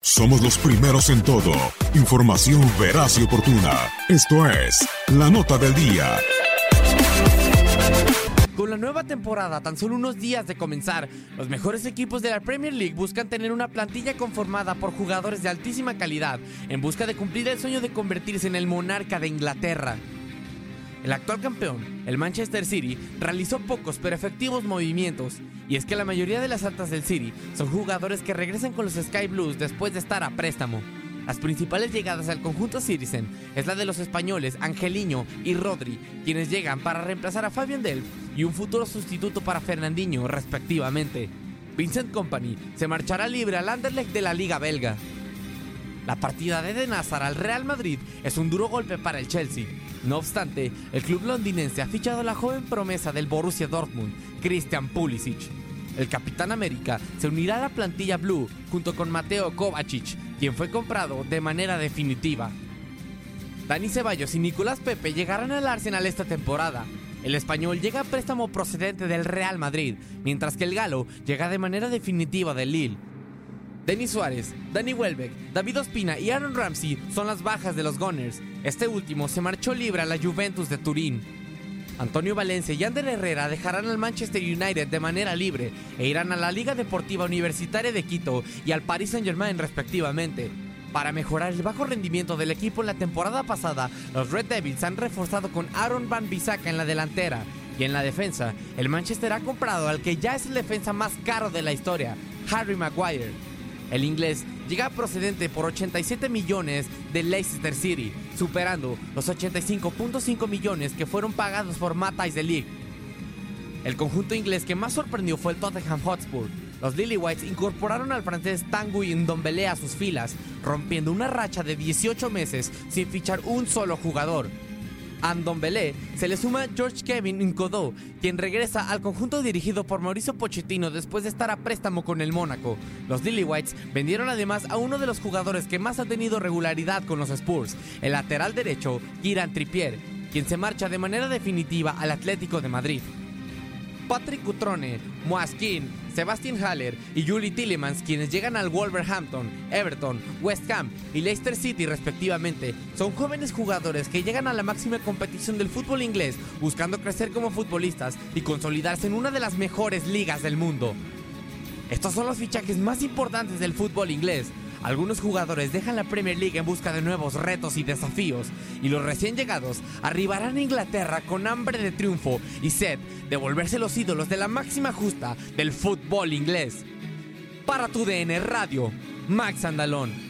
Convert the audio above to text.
Somos los primeros en todo. Información veraz y oportuna. Esto es La Nota del Día. Con la nueva temporada, tan solo unos días de comenzar, los mejores equipos de la Premier League buscan tener una plantilla conformada por jugadores de altísima calidad en busca de cumplir el sueño de convertirse en el monarca de Inglaterra. El actual campeón, el Manchester City, realizó pocos pero efectivos movimientos, y es que la mayoría de las altas del City son jugadores que regresan con los Sky Blues después de estar a préstamo. Las principales llegadas al conjunto Citizen es la de los españoles Angeliño y Rodri, quienes llegan para reemplazar a Fabian Delph y un futuro sustituto para Fernandinho, respectivamente. Vincent Company se marchará libre al Anderlecht de la Liga Belga. La partida de Den Hazard al Real Madrid es un duro golpe para el Chelsea. No obstante, el club londinense ha fichado a la joven promesa del Borussia Dortmund, Christian Pulisic. El Capitán América se unirá a la plantilla Blue junto con Mateo Kovacic, quien fue comprado de manera definitiva. Dani Ceballos y Nicolás Pepe llegarán al Arsenal esta temporada. El español llega a préstamo procedente del Real Madrid, mientras que el galo llega de manera definitiva del Lille. Denis Suárez, Danny Welbeck, David Ospina y Aaron Ramsey son las bajas de los Gunners. Este último se marchó libre a la Juventus de Turín. Antonio Valencia y Ander Herrera dejarán al Manchester United de manera libre e irán a la Liga Deportiva Universitaria de Quito y al Paris Saint-Germain respectivamente. Para mejorar el bajo rendimiento del equipo en la temporada pasada, los Red Devils han reforzado con Aaron Van Bissaka en la delantera y en la defensa, el Manchester ha comprado al que ya es el defensa más caro de la historia, Harry Maguire. El inglés llega procedente por 87 millones de Leicester City, superando los 85.5 millones que fueron pagados por Matt de League. El conjunto inglés que más sorprendió fue el Tottenham Hotspur. Los Lily Whites incorporaron al francés Tanguy Ndombele a sus filas, rompiendo una racha de 18 meses sin fichar un solo jugador. Andombele se le suma George Kevin Nkodo, quien regresa al conjunto dirigido por Mauricio Pochettino después de estar a préstamo con el Mónaco. Los Lily Whites vendieron además a uno de los jugadores que más ha tenido regularidad con los Spurs, el lateral derecho Kieran Trippier, quien se marcha de manera definitiva al Atlético de Madrid. Patrick Cutrone, Moaskin, Sebastian Haller y Julie Tillemans, quienes llegan al Wolverhampton, Everton, West Ham y Leicester City respectivamente, son jóvenes jugadores que llegan a la máxima competición del fútbol inglés buscando crecer como futbolistas y consolidarse en una de las mejores ligas del mundo. Estos son los fichajes más importantes del fútbol inglés. Algunos jugadores dejan la Premier League en busca de nuevos retos y desafíos, y los recién llegados arribarán a Inglaterra con hambre de triunfo y sed de volverse los ídolos de la máxima justa del fútbol inglés. Para tu DN Radio, Max Andalón.